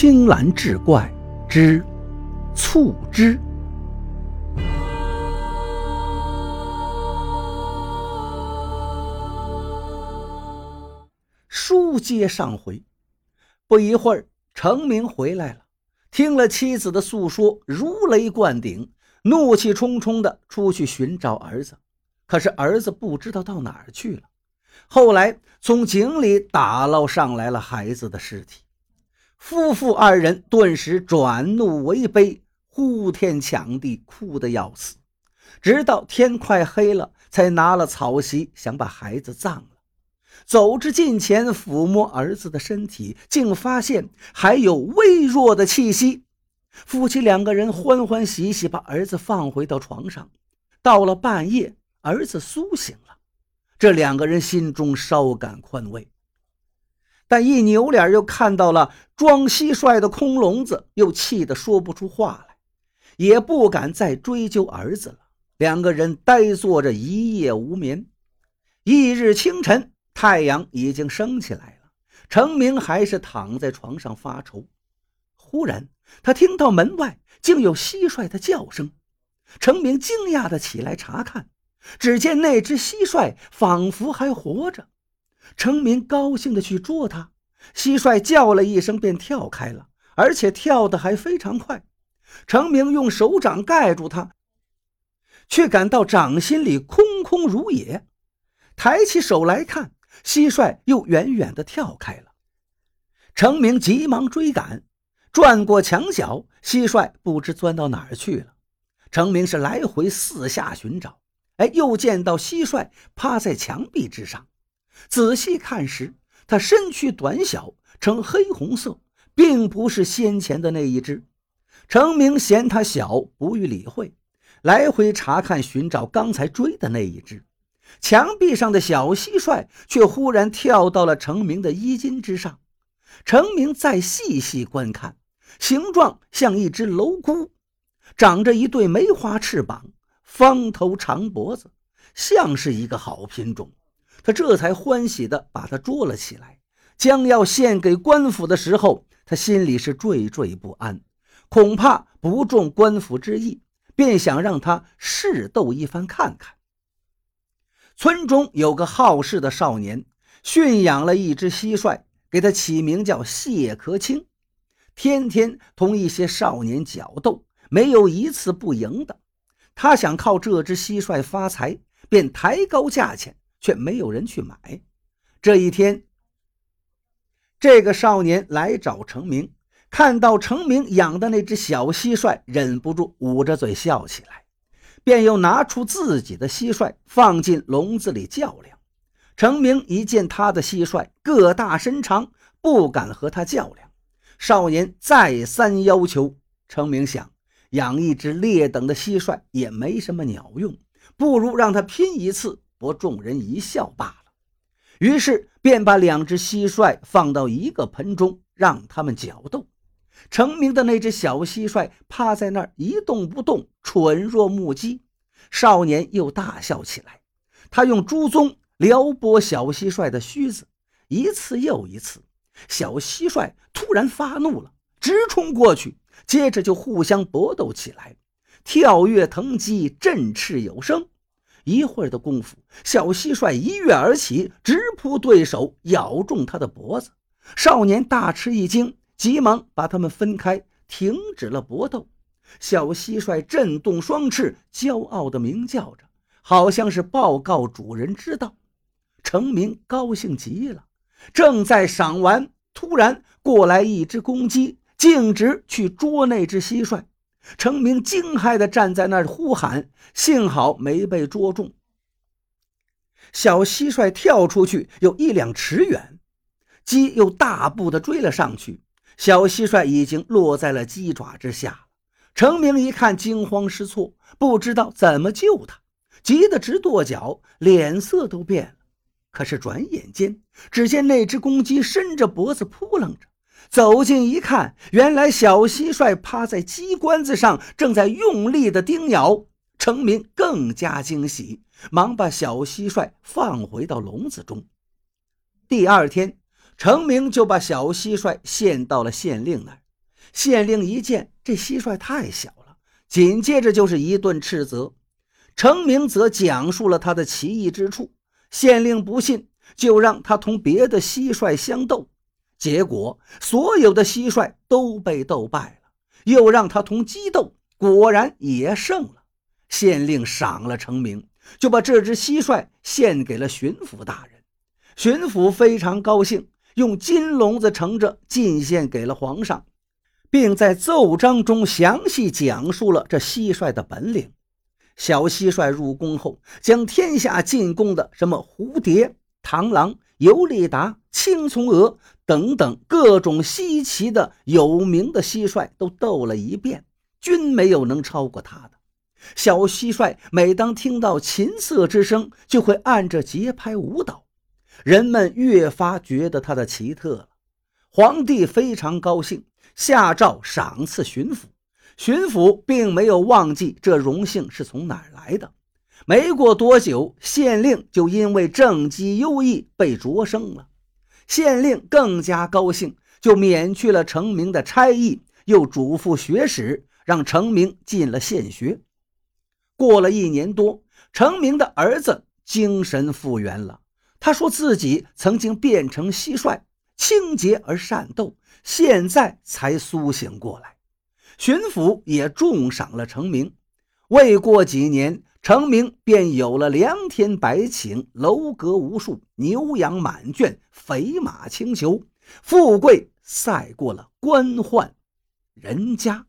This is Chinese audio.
青蓝志怪之促织。书接上回，不一会儿，程明回来了，听了妻子的诉说，如雷贯顶，怒气冲冲的出去寻找儿子。可是儿子不知道到哪儿去了。后来从井里打捞上来了孩子的尸体。夫妇二人顿时转怒为悲，呼天抢地，哭得要死。直到天快黑了，才拿了草席想把孩子葬了。走至近前，抚摸儿子的身体，竟发现还有微弱的气息。夫妻两个人欢欢喜喜把儿子放回到床上。到了半夜，儿子苏醒了，这两个人心中稍感宽慰。但一扭脸，又看到了装蟋蟀的空笼子，又气得说不出话来，也不敢再追究儿子了。两个人呆坐着一夜无眠。翌日清晨，太阳已经升起来了，程明还是躺在床上发愁。忽然，他听到门外竟有蟋蟀的叫声，程明惊讶地起来查看，只见那只蟋蟀仿佛还活着。程明高兴地去捉它，蟋蟀叫了一声便跳开了，而且跳得还非常快。程明用手掌盖住它，却感到掌心里空空如也。抬起手来看，蟋蟀又远远地跳开了。程明急忙追赶，转过墙角，蟋蟀不知钻到哪儿去了。程明是来回四下寻找，哎，又见到蟋蟀趴在墙壁之上。仔细看时，它身躯短小，呈黑红色，并不是先前的那一只。程明嫌它小，不予理会，来回查看寻找刚才追的那一只。墙壁上的小蟋蟀却忽然跳到了程明的衣襟之上。程明再细细观看，形状像一只蝼蛄，长着一对梅花翅膀，方头长脖子，像是一个好品种。他这才欢喜地把他捉了起来，将要献给官府的时候，他心里是惴惴不安，恐怕不中官府之意，便想让他试斗一番看看。村中有个好事的少年，驯养了一只蟋蟀，给他起名叫谢可清，天天同一些少年角斗，没有一次不赢的。他想靠这只蟋蟀发财，便抬高价钱。却没有人去买。这一天，这个少年来找程明，看到程明养的那只小蟋蟀，忍不住捂着嘴笑起来，便又拿出自己的蟋蟀放进笼子里较量。程明一见他的蟋蟀个大身长，不敢和他较量。少年再三要求，程明想养一只劣等的蟋蟀也没什么鸟用，不如让他拼一次。博众人一笑罢了，于是便把两只蟋蟀放到一个盆中，让他们角斗。成名的那只小蟋蟀趴在那儿一动不动，蠢若木鸡。少年又大笑起来，他用猪鬃撩拨小蟋蟀的须子，一次又一次。小蟋蟀突然发怒了，直冲过去，接着就互相搏斗起来，跳跃腾鸡，振翅有声。一会儿的功夫，小蟋蟀一跃而起，直扑对手，咬中他的脖子。少年大吃一惊，急忙把他们分开，停止了搏斗。小蟋蟀震动双翅，骄傲地鸣叫着，好像是报告主人知道。程明高兴极了，正在赏玩，突然过来一只公鸡，径直去捉那只蟋蟀。程明惊骇地站在那儿呼喊，幸好没被捉中。小蟋蟀跳出去有一两尺远，鸡又大步地追了上去。小蟋蟀已经落在了鸡爪之下。程明一看，惊慌失措，不知道怎么救他，急得直跺脚，脸色都变了。可是转眼间，只见那只公鸡伸着脖子扑棱着。走近一看，原来小蟋蟀趴在鸡冠子上，正在用力的叮咬。程明更加惊喜，忙把小蟋蟀放回到笼子中。第二天，程明就把小蟋蟀献到了县令那。县令一见这蟋蟀太小了，紧接着就是一顿斥责。程明则讲述了他的奇异之处，县令不信，就让他同别的蟋蟀相斗，结果所有的蟋蟀都被斗败了，又让他同鸡斗，果然也胜了。县令赏了成名，就把这只蟋蟀献给了巡抚大人。巡抚非常高兴，用金笼子盛着进献给了皇上，并在奏章中详细讲述了这蟋蟀的本领。小蟋蟀入宫后，将天下进贡的什么蝴蝶、螳螂、尤利达、青葱蛾等等各种稀奇的有名的蟋蟀都斗了一遍，均没有能超过它的。小蟋蟀每当听到琴瑟之声，就会按着节拍舞蹈。人们越发觉得他的奇特了，皇帝非常高兴，下诏赏赐巡抚。巡抚并没有忘记这荣幸是从哪儿来的。没过多久，县令就因为政绩优异被擢升了。县令更加高兴，就免去了程明的差役，又嘱咐学史，让程明进了县学。过了一年多，程明的儿子精神复原了。他说自己曾经变成蟋蟀，清洁而善斗，现在才苏醒过来。巡抚也重赏了程明。未过几年，成名便有了良田百顷、楼阁无数、牛羊满圈、肥马轻裘，富贵赛过了官宦人家。